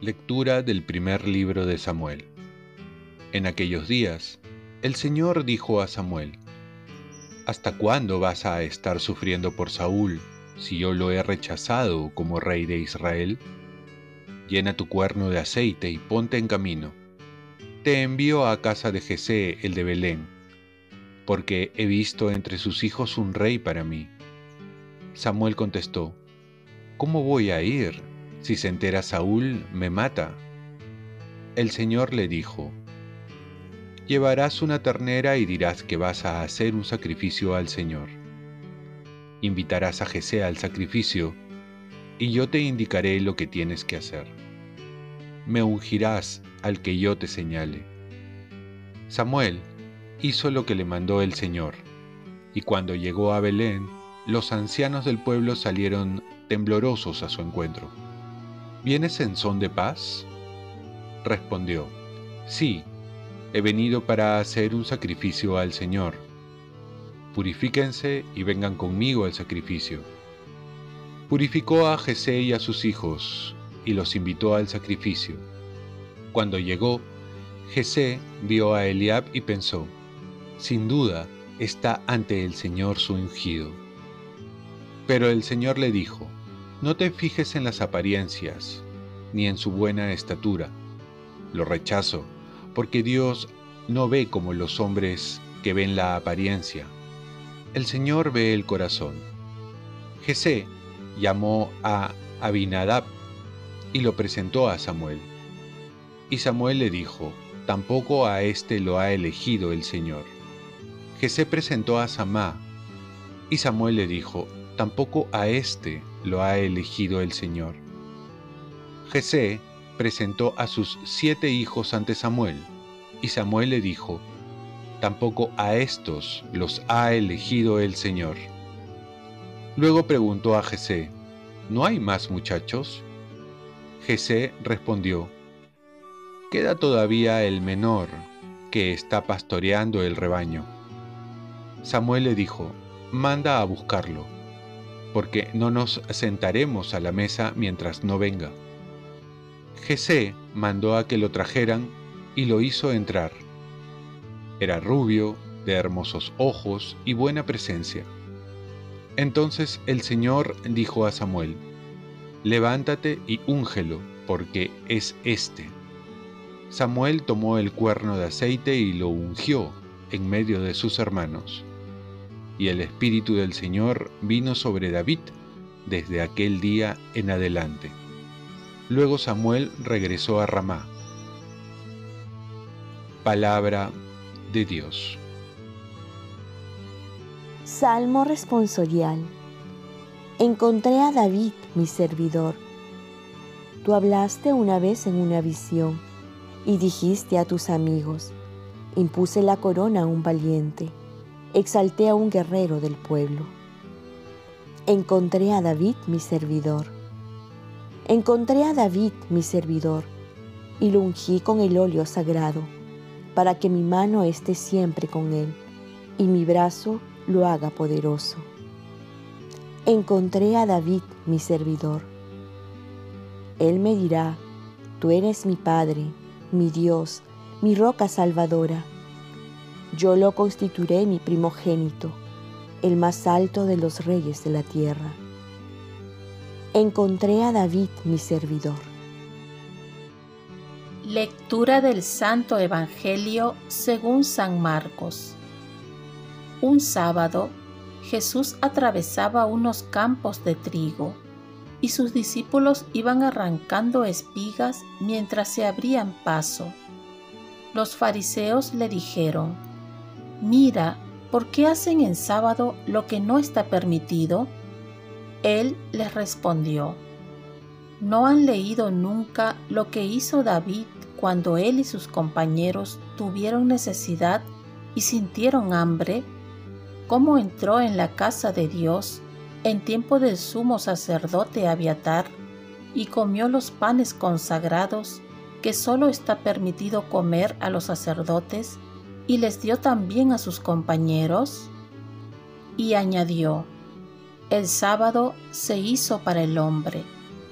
Lectura del primer libro de Samuel. En aquellos días, el Señor dijo a Samuel, ¿Hasta cuándo vas a estar sufriendo por Saúl si yo lo he rechazado como rey de Israel? Llena tu cuerno de aceite y ponte en camino. Te envío a casa de Jesé, el de Belén, porque he visto entre sus hijos un rey para mí. Samuel contestó, ¿Cómo voy a ir? Si se entera Saúl, me mata. El Señor le dijo, Llevarás una ternera y dirás que vas a hacer un sacrificio al Señor. Invitarás a Jesé al sacrificio, y yo te indicaré lo que tienes que hacer. Me ungirás al que yo te señale. Samuel hizo lo que le mandó el Señor, y cuando llegó a Belén, los ancianos del pueblo salieron temblorosos a su encuentro. ¿Vienes en son de paz? Respondió, Sí, he venido para hacer un sacrificio al Señor. Purifíquense y vengan conmigo al sacrificio. Purificó a Jesé y a sus hijos, y los invitó al sacrificio. Cuando llegó, Jesé vio a Eliab y pensó, sin duda está ante el Señor su ungido. Pero el Señor le dijo, no te fijes en las apariencias, ni en su buena estatura. Lo rechazo, porque Dios no ve como los hombres que ven la apariencia. El Señor ve el corazón. Jesé llamó a Abinadab y lo presentó a Samuel. Y Samuel le dijo, tampoco a éste lo ha elegido el Señor. Jesé presentó a Samá, y Samuel le dijo, tampoco a éste lo ha elegido el Señor. Jesé presentó a sus siete hijos ante Samuel, y Samuel le dijo, tampoco a estos los ha elegido el Señor. Luego preguntó a Jesé, ¿no hay más muchachos? Jesé respondió, queda todavía el menor, que está pastoreando el rebaño. Samuel le dijo, manda a buscarlo porque no nos sentaremos a la mesa mientras no venga. Jesé mandó a que lo trajeran y lo hizo entrar. Era rubio, de hermosos ojos y buena presencia. Entonces el Señor dijo a Samuel, Levántate y úngelo, porque es éste. Samuel tomó el cuerno de aceite y lo ungió en medio de sus hermanos y el Espíritu del Señor vino sobre David desde aquel día en adelante. Luego Samuel regresó a Ramá. Palabra de Dios. Salmo responsorial. Encontré a David, mi servidor. Tú hablaste una vez en una visión y dijiste a tus amigos, impuse la corona a un valiente exalté a un guerrero del pueblo. Encontré a David mi servidor. Encontré a David mi servidor y lo ungí con el óleo sagrado, para que mi mano esté siempre con él y mi brazo lo haga poderoso. Encontré a David mi servidor. Él me dirá, tú eres mi Padre, mi Dios, mi roca salvadora yo lo constituiré mi primogénito, el más alto de los reyes de la tierra. Encontré a David mi servidor. Lectura del Santo Evangelio según San Marcos. Un sábado, Jesús atravesaba unos campos de trigo y sus discípulos iban arrancando espigas mientras se abrían paso. Los fariseos le dijeron, Mira, ¿por qué hacen en sábado lo que no está permitido? Él les respondió, ¿no han leído nunca lo que hizo David cuando él y sus compañeros tuvieron necesidad y sintieron hambre? ¿Cómo entró en la casa de Dios en tiempo del sumo sacerdote Abiatar y comió los panes consagrados que solo está permitido comer a los sacerdotes y les dio también a sus compañeros? Y añadió, el sábado se hizo para el hombre,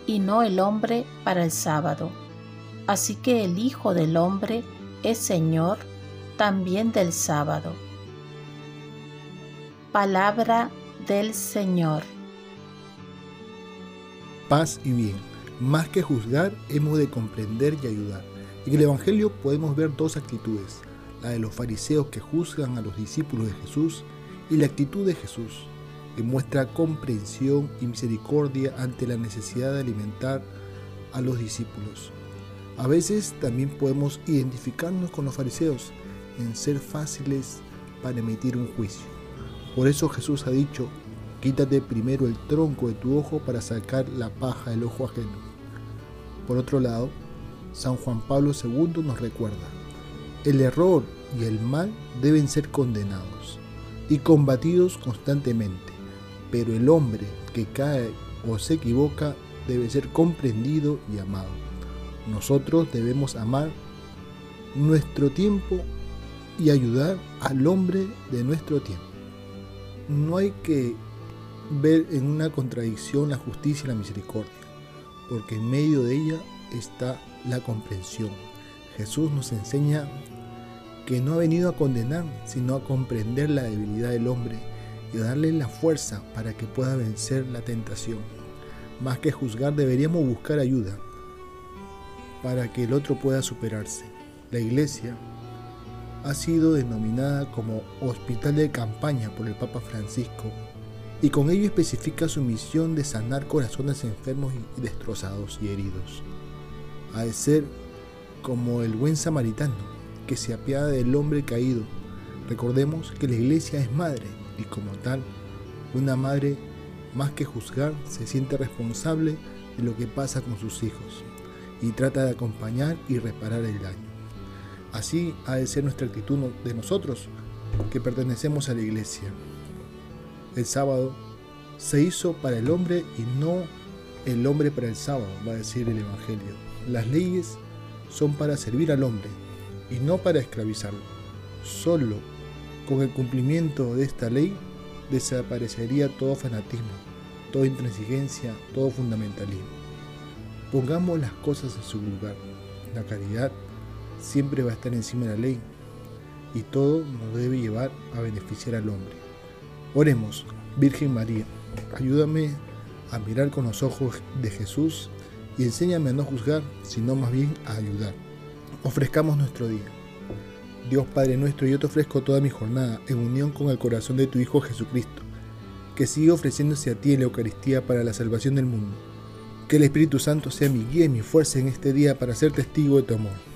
y no el hombre para el sábado. Así que el Hijo del Hombre es Señor también del sábado. Palabra del Señor. Paz y bien. Más que juzgar, hemos de comprender y ayudar. En el Evangelio podemos ver dos actitudes, la de los fariseos que juzgan a los discípulos de Jesús y la actitud de Jesús, que muestra comprensión y misericordia ante la necesidad de alimentar a los discípulos. A veces también podemos identificarnos con los fariseos en ser fáciles para emitir un juicio. Por eso Jesús ha dicho, quítate primero el tronco de tu ojo para sacar la paja del ojo ajeno. Por otro lado, San Juan Pablo II nos recuerda, el error y el mal deben ser condenados y combatidos constantemente, pero el hombre que cae o se equivoca debe ser comprendido y amado. Nosotros debemos amar nuestro tiempo y ayudar al hombre de nuestro tiempo. No hay que ver en una contradicción la justicia y la misericordia porque en medio de ella está la comprensión. Jesús nos enseña que no ha venido a condenar, sino a comprender la debilidad del hombre y a darle la fuerza para que pueda vencer la tentación. Más que juzgar, deberíamos buscar ayuda para que el otro pueda superarse. La iglesia ha sido denominada como hospital de campaña por el Papa Francisco y con ello especifica su misión de sanar corazones enfermos y destrozados y heridos. Ha de ser como el buen samaritano que se apiada del hombre caído. Recordemos que la iglesia es madre y como tal, una madre más que juzgar se siente responsable de lo que pasa con sus hijos y trata de acompañar y reparar el daño. Así ha de ser nuestra actitud de nosotros que pertenecemos a la iglesia el sábado se hizo para el hombre y no el hombre para el sábado, va a decir el Evangelio. Las leyes son para servir al hombre y no para esclavizarlo. Solo con el cumplimiento de esta ley desaparecería todo fanatismo, toda intransigencia, todo fundamentalismo. Pongamos las cosas en su lugar. La caridad siempre va a estar encima de la ley y todo nos debe llevar a beneficiar al hombre. Oremos, Virgen María, ayúdame a mirar con los ojos de Jesús y enséñame a no juzgar, sino más bien a ayudar. Ofrezcamos nuestro día. Dios Padre nuestro, yo te ofrezco toda mi jornada en unión con el corazón de tu Hijo Jesucristo, que sigue ofreciéndose a ti en la Eucaristía para la salvación del mundo. Que el Espíritu Santo sea mi guía y mi fuerza en este día para ser testigo de tu amor.